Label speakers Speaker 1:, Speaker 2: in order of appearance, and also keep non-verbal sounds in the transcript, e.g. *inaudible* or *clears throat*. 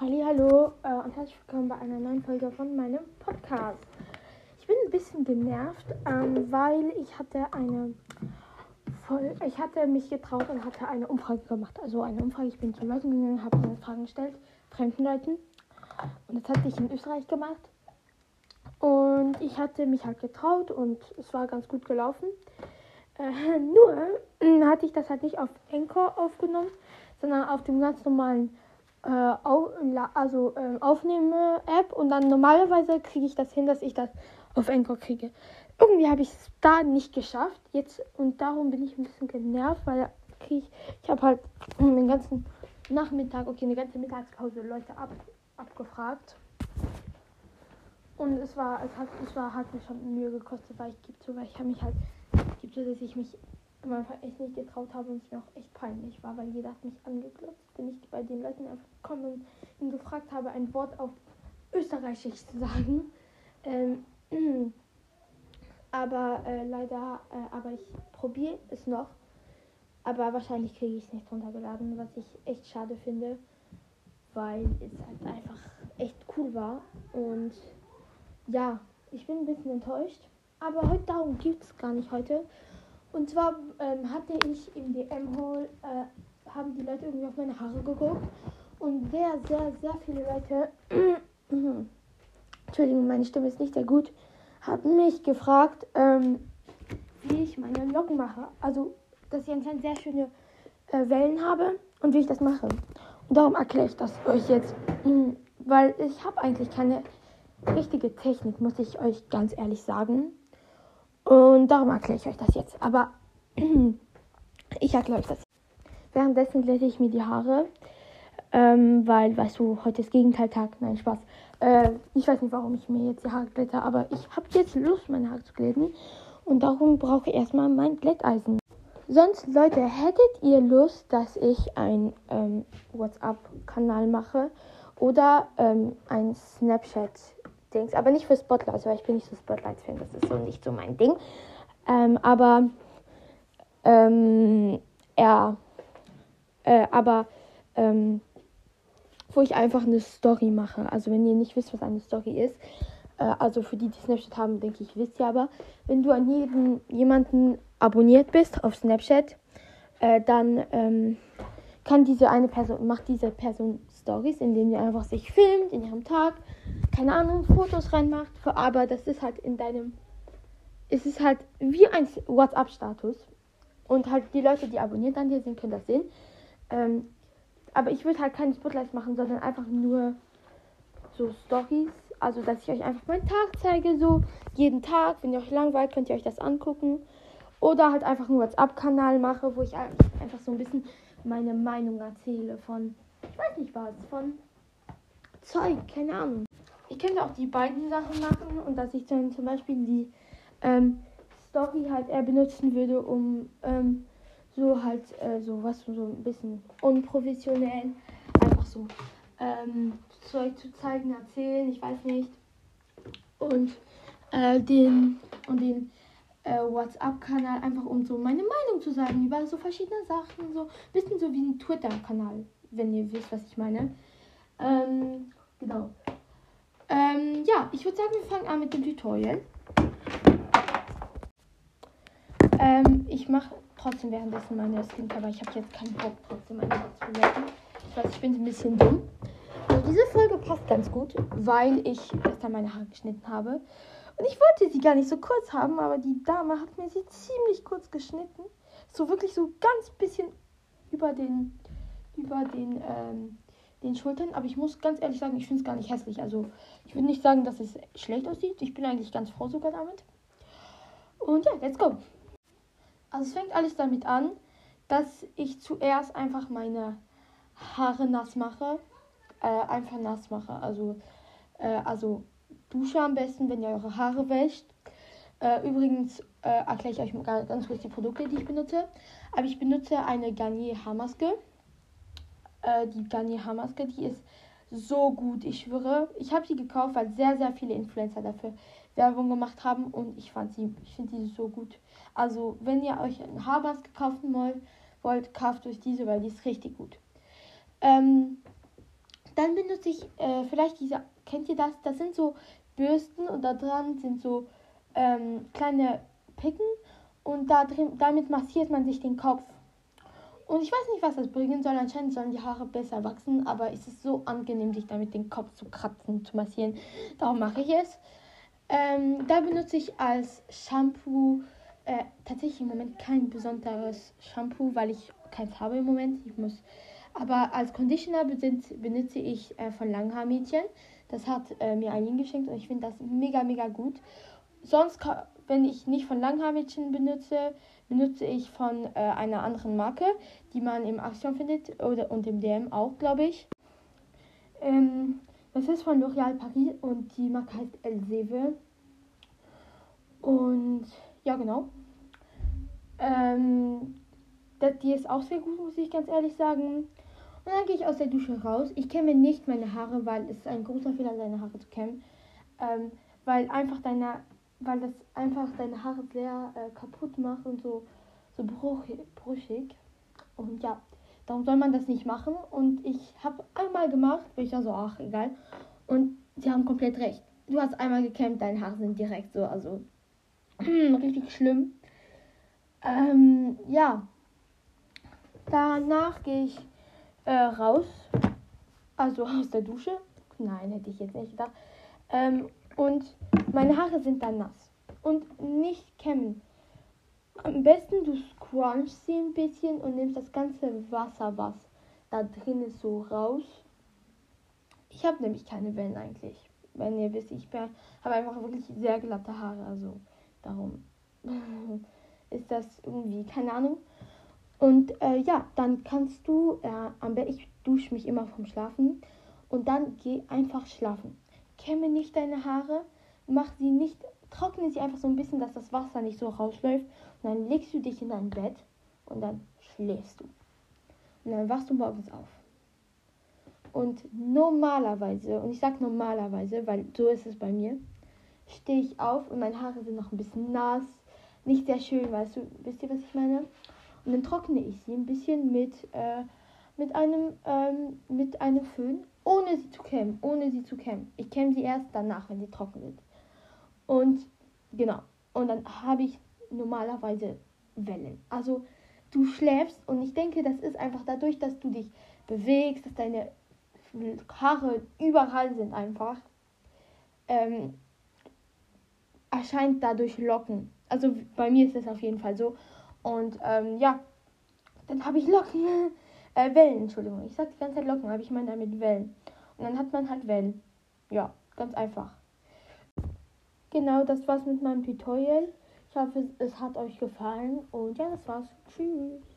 Speaker 1: Hallo äh, und herzlich willkommen bei einer neuen Folge von meinem Podcast. Ich bin ein bisschen genervt, ähm, weil ich hatte eine Voll ich hatte mich getraut und hatte eine Umfrage gemacht. Also eine Umfrage, ich bin zu Leuten gegangen, habe eine Fragen gestellt, fremden Leuten. Und das hatte ich in Österreich gemacht. Und ich hatte mich halt getraut und es war ganz gut gelaufen. Äh, *laughs* nur äh, hatte ich das halt nicht auf Anchor aufgenommen, sondern auf dem ganz normalen äh, auf, also äh, Aufnehme-App und dann normalerweise kriege ich das hin, dass ich das auf Anchor kriege. Irgendwie habe ich es da nicht geschafft jetzt und darum bin ich ein bisschen genervt, weil ich, ich habe halt *clears throat* den ganzen Nachmittag, okay, eine ganze Mittagspause Leute ab, abgefragt. Und es war, es hat, es war, hat mir schon Mühe gekostet, weil ich gibt so, weil ich habe mich halt, gibt so, dass ich mich am Anfang echt nicht getraut habe und es mir auch echt peinlich war, weil jeder hat mich angeglotzt, wenn ich bei den Leuten einfach gekommen und ihn gefragt habe, ein Wort auf Österreichisch zu sagen. Ähm, *clears throat* aber äh, leider, äh, aber ich probiere es noch. Aber wahrscheinlich kriege ich es nicht runtergeladen, was ich echt schade finde, weil es halt einfach echt cool war. Und ja, ich bin ein bisschen enttäuscht. Aber heute darum gibt es gar nicht heute. Und zwar ähm, hatte ich im DM-Hall, äh, haben die Leute irgendwie auf meine Haare geguckt. Und sehr, sehr, sehr viele Leute, *clears throat* Entschuldigung, meine Stimme ist nicht sehr gut, haben mich gefragt, ähm, wie ich meine Locken mache. Also, dass ich anscheinend sehr schöne äh, Wellen habe und wie ich das mache. Und darum erkläre ich das euch jetzt. *clears throat* Weil ich habe eigentlich keine richtige Technik, muss ich euch ganz ehrlich sagen. Und darum erkläre ich euch das jetzt. Aber *clears throat* ich erkläre euch das. Währenddessen glätte ich mir die Haare. Ähm, weil, weißt du, heute ist Gegenteiltag. Nein, Spaß. Äh, ich weiß nicht, warum ich mir jetzt die Haare glätte, aber ich habe jetzt Lust, meine Haare zu glätten. Und darum brauche ich erstmal mein Glätteisen. Sonst, Leute, hättet ihr Lust, dass ich einen ähm, WhatsApp-Kanal mache oder ähm, ein Snapchat Dings, aber nicht für Spotlights, weil ich bin nicht so Spotlights-Fan, das ist so nicht so mein Ding. Ähm, aber ähm, ja, äh, aber ähm, wo ich einfach eine Story mache. Also wenn ihr nicht wisst, was eine Story ist, äh, also für die, die Snapchat haben, denke ich, wisst ihr aber, wenn du an jeden jemanden abonniert bist auf Snapchat, äh, dann ähm, kann diese eine Person, macht diese Person Stories, in denen sie einfach sich filmt in ihrem Tag, keine Ahnung, Fotos reinmacht, aber das ist halt in deinem, es ist halt wie ein WhatsApp-Status und halt die Leute, die abonniert an dir sind, können das sehen. Ähm, aber ich würde halt keine Spotlights machen, sondern einfach nur so Stories, also dass ich euch einfach meinen Tag zeige, so jeden Tag, wenn ihr euch langweilt, könnt ihr euch das angucken. Oder halt einfach einen WhatsApp-Kanal mache, wo ich einfach so ein bisschen meine Meinung erzähle von, ich weiß nicht was, von Zeug, keine Ahnung. Könnte auch die beiden Sachen machen und dass ich dann zum Beispiel die ähm, Story halt eher benutzen würde, um ähm, so halt äh, so was so ein bisschen unprofessionell einfach so ähm, Zeug zu zeigen, erzählen, ich weiß nicht. Und äh, den und den äh, WhatsApp-Kanal, einfach um so meine Meinung zu sagen über so verschiedene Sachen. So bisschen so wie ein Twitter-Kanal, wenn ihr wisst, was ich meine. Ähm, genau. Ähm, ja, ich würde sagen, wir fangen an mit dem Tutorial. Ähm, ich mache trotzdem währenddessen meine Skincare, weil ich habe jetzt keinen Bock, trotzdem meine Haut zu lecken. Ich weiß, ich bin ein bisschen dumm. Und diese Folge passt ganz gut, weil ich gestern meine Haare geschnitten habe. Und ich wollte sie gar nicht so kurz haben, aber die Dame hat mir sie ziemlich kurz geschnitten. So wirklich so ganz bisschen über den, über den, ähm, den Schultern. Aber ich muss ganz ehrlich sagen, ich finde es gar nicht hässlich. Also ich würde nicht sagen, dass es schlecht aussieht. Ich bin eigentlich ganz froh sogar damit. Und ja, let's go. Also es fängt alles damit an, dass ich zuerst einfach meine Haare nass mache. Äh, einfach nass mache. Also, äh, also Dusche am besten, wenn ihr eure Haare wäscht. Äh, übrigens äh, erkläre ich euch mal ganz kurz die Produkte, die ich benutze. Aber ich benutze eine Garnier Haarmaske. Äh, die Garnier Haarmaske, die ist so gut, ich schwöre. Ich habe sie gekauft, weil sehr, sehr viele Influencer dafür Werbung gemacht haben und ich fand sie, ich finde sie so gut. Also, wenn ihr euch eine Haarmaske kaufen wollt, wollt kauft euch diese, weil die ist richtig gut. Ähm, dann benutze ich äh, vielleicht diese, kennt ihr das? Das sind so Bürsten und da dran sind so ähm, kleine Picken und da drin, damit massiert man sich den Kopf. Und ich weiß nicht, was das bringen soll. Anscheinend sollen die Haare besser wachsen, aber es ist so angenehm, sich damit den Kopf zu kratzen, zu massieren. Darum mache ich es. Ähm, da benutze ich als Shampoo äh, tatsächlich im Moment kein besonderes Shampoo, weil ich keins habe im Moment. Ich muss. Aber als Conditioner benutze ich äh, von Langhaarmädchen. Das hat äh, mir Eileen geschenkt und ich finde das mega, mega gut. Sonst, wenn ich nicht von Langhaarmädchen benutze, benutze ich von äh, einer anderen Marke, die man im Action findet oder und im DM auch, glaube ich. Ähm, das ist von L'Oréal Paris und die Marke heißt Elseve. Und ja, genau. Ähm, die ist auch sehr gut, muss ich ganz ehrlich sagen. Und dann gehe ich aus der Dusche raus. Ich kämme nicht meine Haare, weil es ist ein großer Fehler, deine Haare zu kämmen. Ähm, weil einfach deine weil das einfach deine Haare sehr äh, kaputt macht und so, so brüchig. Und ja, darum soll man das nicht machen. Und ich habe einmal gemacht, weil ich da so, ach, egal. Und sie haben komplett recht. Du hast einmal gekämmt, deine Haare sind direkt so, also *clears throat* richtig schlimm. Ähm, ja. Danach gehe ich äh, raus. Also *laughs* aus der Dusche. Nein, hätte ich jetzt nicht gedacht. Ähm, und meine Haare sind dann nass. Und nicht kämmen. Am besten du scrunchst sie ein bisschen und nimmst das ganze Wasser, was da drin ist, so raus. Ich habe nämlich keine Wellen eigentlich. Wenn ihr wisst, ich habe einfach wirklich sehr glatte Haare. Also darum *laughs* ist das irgendwie, keine Ahnung. Und äh, ja, dann kannst du, äh, am besten, ich dusche mich immer vom Schlafen und dann geh einfach schlafen kämme nicht deine Haare, mach sie nicht, trockne sie einfach so ein bisschen, dass das Wasser nicht so rausläuft. Und dann legst du dich in dein Bett und dann schläfst du. Und dann wachst du morgens auf. Und normalerweise, und ich sage normalerweise, weil so ist es bei mir, stehe ich auf und meine Haare sind noch ein bisschen nass. Nicht sehr schön, weißt du, wisst ihr, was ich meine? Und dann trockne ich sie ein bisschen mit, äh, mit, einem, ähm, mit einem Föhn ohne sie zu kämmen, ohne sie zu kämmen. Ich kämme sie erst danach, wenn sie trocken sind. Und genau. Und dann habe ich normalerweise Wellen. Also du schläfst und ich denke, das ist einfach dadurch, dass du dich bewegst, dass deine Haare überall sind einfach, ähm, erscheint dadurch Locken. Also bei mir ist das auf jeden Fall so. Und ähm, ja, dann habe ich Locken. *laughs* Äh, Wellen, Entschuldigung. Ich sag die ganze Zeit Locken, aber ich meine damit Wellen. Und dann hat man halt Wellen. Ja, ganz einfach. Genau, das war's mit meinem Tutorial. Ich hoffe, es hat euch gefallen. Und ja, das war's. Tschüss.